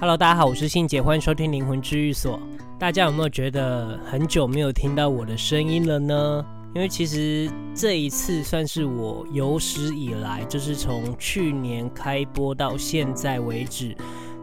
Hello，大家好，我是信姐，欢迎收听灵魂治愈所。大家有没有觉得很久没有听到我的声音了呢？因为其实这一次算是我有史以来，就是从去年开播到现在为止。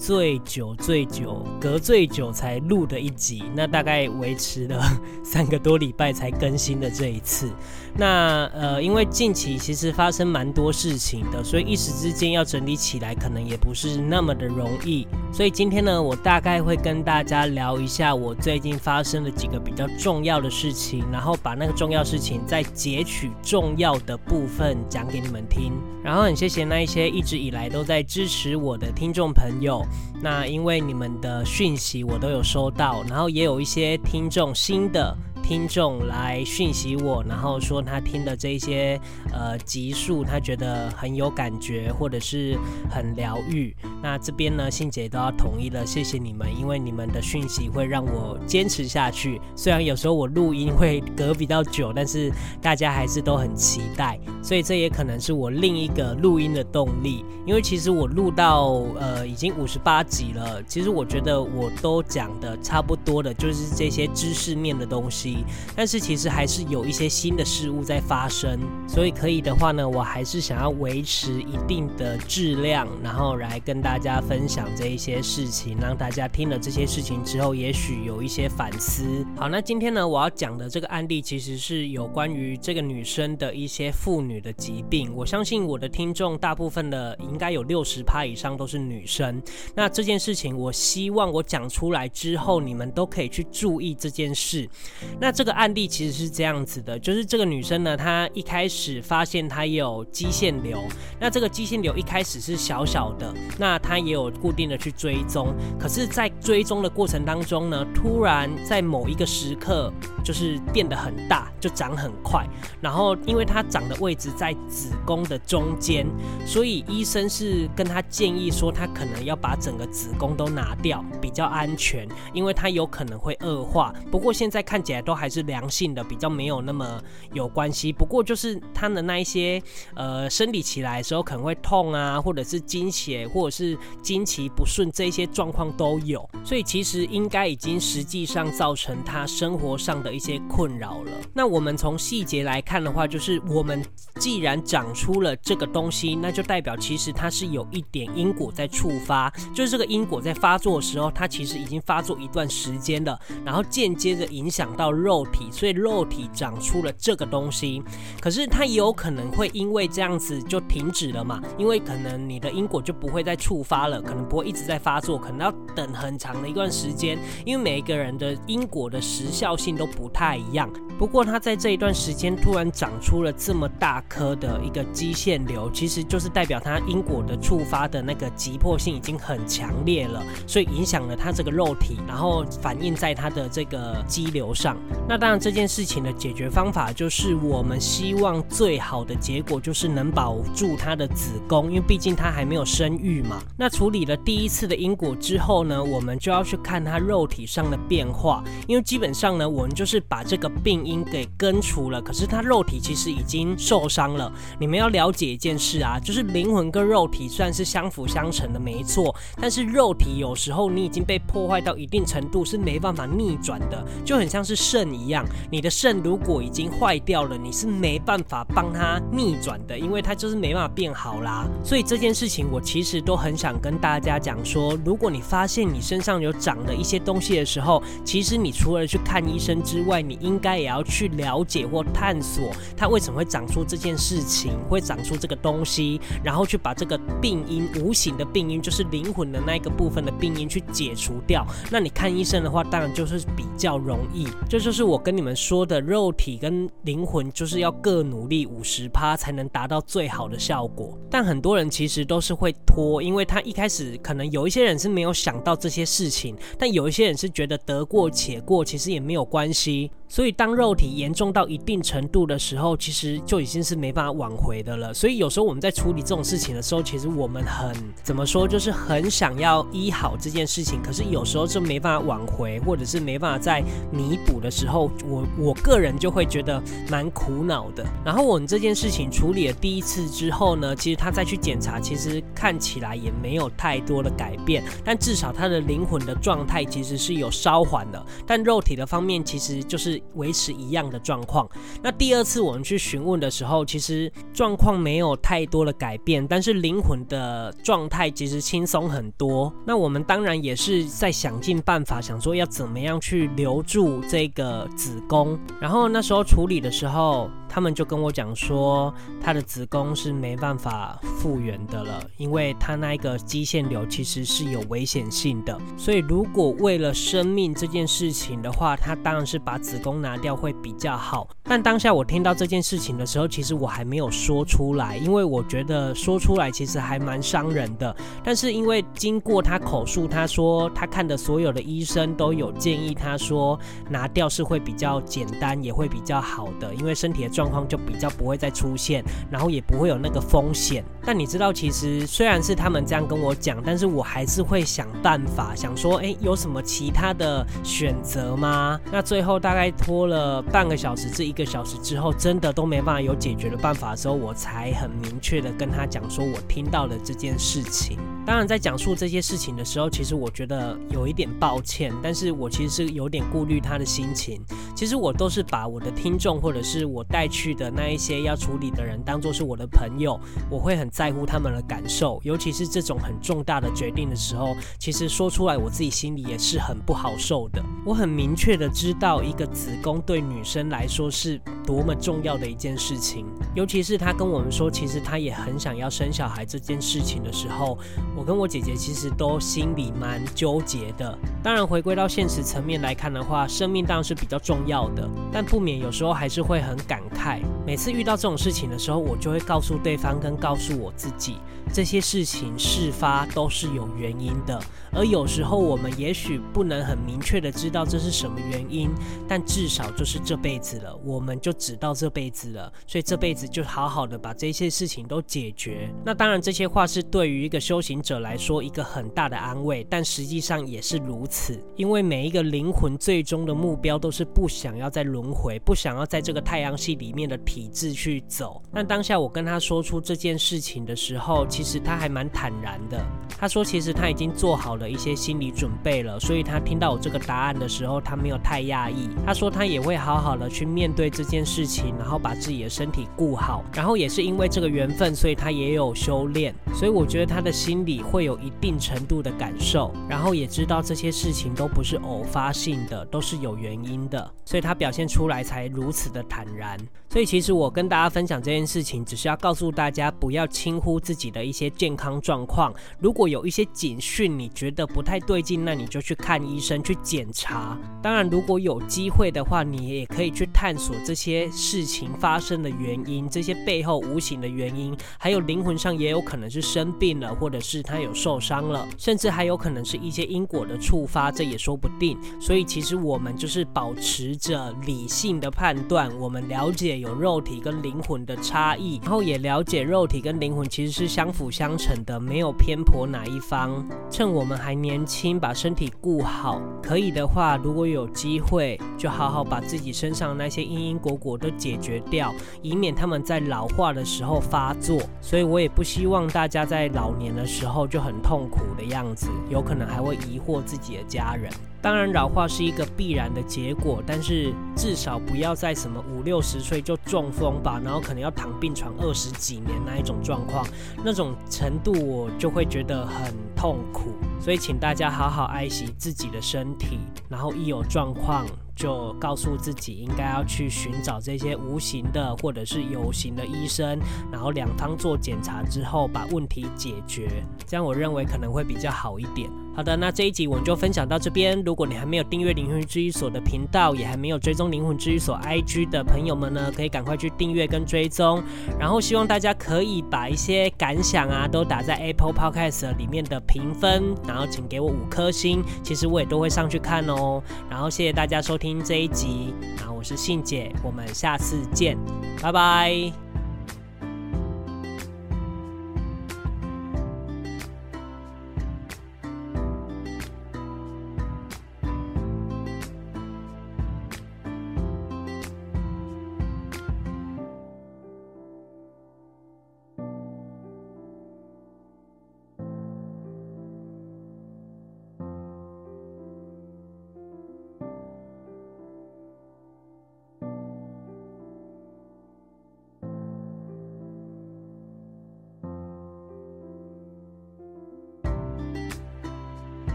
最久最久，隔最久才录的一集，那大概维持了 三个多礼拜才更新的这一次。那呃，因为近期其实发生蛮多事情的，所以一时之间要整理起来，可能也不是那么的容易。所以今天呢，我大概会跟大家聊一下我最近发生的几个比较重要的事情，然后把那个重要事情再截取重要的部分讲给你们听。然后很谢谢那一些一直以来都在支持我的听众朋友。那因为你们的讯息我都有收到，然后也有一些听众新的。听众来讯息我，然后说他听的这些呃集数，他觉得很有感觉，或者是很疗愈。那这边呢，信姐都要统一了，谢谢你们，因为你们的讯息会让我坚持下去。虽然有时候我录音会隔比较久，但是大家还是都很期待，所以这也可能是我另一个录音的动力。因为其实我录到呃已经五十八集了，其实我觉得我都讲的差不多的，就是这些知识面的东西。但是其实还是有一些新的事物在发生，所以可以的话呢，我还是想要维持一定的质量，然后来跟大大家分享这一些事情，让大家听了这些事情之后，也许有一些反思。好，那今天呢，我要讲的这个案例其实是有关于这个女生的一些妇女的疾病。我相信我的听众大部分的应该有六十趴以上都是女生。那这件事情，我希望我讲出来之后，你们都可以去注意这件事。那这个案例其实是这样子的，就是这个女生呢，她一开始发现她有肌腺瘤，那这个肌腺瘤一开始是小小的，那他也有固定的去追踪，可是，在追踪的过程当中呢，突然在某一个时刻就是变得很大，就长很快，然后因为她长的位置在子宫的中间，所以医生是跟他建议说，他可能要把整个子宫都拿掉比较安全，因为它有可能会恶化。不过现在看起来都。还是良性的，比较没有那么有关系。不过就是他的那一些呃生理期来的时候可能会痛啊，或者是经血，或者是经期不顺，这些状况都有。所以其实应该已经实际上造成他生活上的一些困扰了。那我们从细节来看的话，就是我们既然长出了这个东西，那就代表其实它是有一点因果在触发，就是这个因果在发作的时候，它其实已经发作一段时间了，然后间接的影响到肉。体，所以肉体长出了这个东西，可是它也有可能会因为这样子就停止了嘛？因为可能你的因果就不会再触复发了，可能不会一直在发作，可能要等很长的一段时间，因为每一个人的因果的时效性都不太一样。不过它在这一段时间突然长出了这么大颗的一个肌腺瘤，其实就是代表它因果的触发的那个急迫性已经很强烈了，所以影响了它这个肉体，然后反映在它的这个肌瘤上。那当然，这件事情的解决方法就是，我们希望最好的结果就是能保住她的子宫，因为毕竟她还没有生育嘛。那处理了第一次的因果之后呢，我们就要去看她肉体上的变化，因为基本上呢，我们就是把这个病因给根除了，可是他肉体其实已经受伤了。你们要了解一件事啊，就是灵魂跟肉体算是相辅相成的，没错。但是肉体有时候你已经被破坏到一定程度，是没办法逆转的，就很像是肾一样，你的肾如果已经坏掉了，你是没办法帮它逆转的，因为它就是没办法变好啦。所以这件事情，我其实都很想跟大家讲说，如果你发现你身上有长了一些东西的时候，其实你除了去看医生之外，你应该也要去了解或探索它为什么会长出这件事情，会长出这个东西，然后去把这个病因，无形的病因，就是灵魂的那个部分的病因去解除掉。那你看医生的话，当然就是比较容易。这就，就是。我跟你们说的，肉体跟灵魂就是要各努力五十趴才能达到最好的效果。但很多人其实都是会拖，因为他一开始可能有一些人是没有想到这些事情，但有一些人是觉得得过且过，其实也没有关系。所以当肉体严重到一定程度的时候，其实就已经是没办法挽回的了。所以有时候我们在处理这种事情的时候，其实我们很怎么说，就是很想要医好这件事情，可是有时候就没办法挽回，或者是没办法再弥补的时候，我我个人就会觉得蛮苦恼的。然后我们这件事情处理了第一次之后呢，其实他再去检查，其实看起来也没有太多的改变，但至少他的灵魂的状态其实是有稍缓的，但肉体的方面其实就是维持一样的状况。那第二次我们去询问的时候，其实状况没有太多的改变，但是灵魂的状态其实轻松很多。那我们当然也是在想尽办法，想说要怎么样去留住这个子宫。然后那时候处理的时候，他们就跟我讲说，他的子宫是没办法复原的了，因为他那一个肌腺瘤其实是有危险性的。所以如果为了生命这件事情的话，他当然是把子宫拿掉会比较好。但当下我听到这件事情的时候，其实我还没有说出来，因为我觉得说出来其实还蛮伤人的。但是因为经过他口述，他说他看的所有的医生都有建议他说拿掉是会比较简单，也会比较好的，因为身体的状况就比较不会再出现，然后也不会有那个风险。但你知道，其实虽然是他们这样跟我讲，但是我还是会想办法，想说，哎，有什么其他的选择吗？那最后大概拖了半个小时至一个小时之后，真的都没办法有解决的办法的时候，我才很明确的跟他讲说，我听到了这件事情。当然，在讲述这些事情的时候，其实我觉得有一点抱歉，但是我其实是有点顾虑他的心情。其实我都是把我的听众或者是我带去的那一些要处理的人当做是我的朋友，我会很在乎他们的感受，尤其是这种很重大的决定的时候，其实说出来我自己心里也是很不好受的。我很明确的知道，一个子宫对女生来说是多么重要的一件事情，尤其是他跟我们说，其实他也很想要生小孩这件事情的时候。我跟我姐姐其实都心里蛮纠结的。当然，回归到现实层面来看的话，生命当然是比较重要的，但不免有时候还是会很感慨。每次遇到这种事情的时候，我就会告诉对方跟告诉我自己，这些事情事发都是有原因的。而有时候我们也许不能很明确的知道这是什么原因，但至少就是这辈子了，我们就只到这辈子了，所以这辈子就好好的把这些事情都解决。那当然，这些话是对于一个修行者者来说一个很大的安慰，但实际上也是如此，因为每一个灵魂最终的目标都是不想要再轮回，不想要在这个太阳系里面的体制去走。但当下我跟他说出这件事情的时候，其实他还蛮坦然的。他说，其实他已经做好了一些心理准备了，所以他听到我这个答案的时候，他没有太讶异。他说他也会好好的去面对这件事情，然后把自己的身体顾好。然后也是因为这个缘分，所以他也有修炼。所以我觉得他的心里。会有一定程度的感受，然后也知道这些事情都不是偶发性的，都是有原因的，所以他表现出来才如此的坦然。所以其实我跟大家分享这件事情，只是要告诉大家不要轻忽自己的一些健康状况。如果有一些警讯，你觉得不太对劲，那你就去看医生去检查。当然，如果有机会的话，你也可以去探索这些些事情发生的原因，这些背后无形的原因，还有灵魂上也有可能是生病了，或者是他有受伤了，甚至还有可能是一些因果的触发，这也说不定。所以其实我们就是保持着理性的判断，我们了解。有肉体跟灵魂的差异，然后也了解肉体跟灵魂其实是相辅相成的，没有偏颇哪一方。趁我们还年轻，把身体顾好，可以的话，如果有机会，就好好把自己身上那些因因果果都解决掉，以免他们在老化的时候发作。所以我也不希望大家在老年的时候就很痛苦的样子，有可能还会疑惑自己的家人。当然，老化是一个必然的结果，但是至少不要在什么五六十岁就中风吧，然后可能要躺病床二十几年那一种状况，那种程度我就会觉得很痛苦。所以，请大家好好爱惜自己的身体，然后一有状况就告诉自己应该要去寻找这些无形的或者是有形的医生，然后两方做检查之后把问题解决，这样我认为可能会比较好一点。好的，那这一集我们就分享到这边。如果你还没有订阅灵魂治愈所的频道，也还没有追踪灵魂治愈所 IG 的朋友们呢，可以赶快去订阅跟追踪。然后希望大家可以把一些感想啊，都打在 Apple Podcast 里面的评分，然后请给我五颗星，其实我也都会上去看哦。然后谢谢大家收听这一集，然后我是信姐，我们下次见，拜拜。